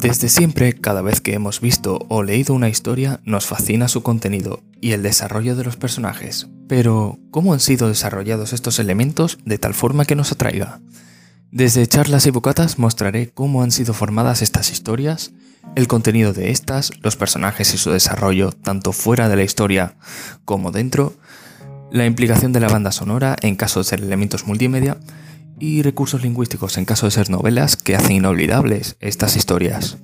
Desde siempre, cada vez que hemos visto o leído una historia, nos fascina su contenido y el desarrollo de los personajes. Pero, ¿cómo han sido desarrollados estos elementos de tal forma que nos atraiga? Desde charlas y bocatas mostraré cómo han sido formadas estas historias, el contenido de estas, los personajes y su desarrollo, tanto fuera de la historia como dentro, la implicación de la banda sonora en caso de ser elementos multimedia, y recursos lingüísticos en caso de ser novelas que hacen inolvidables estas historias.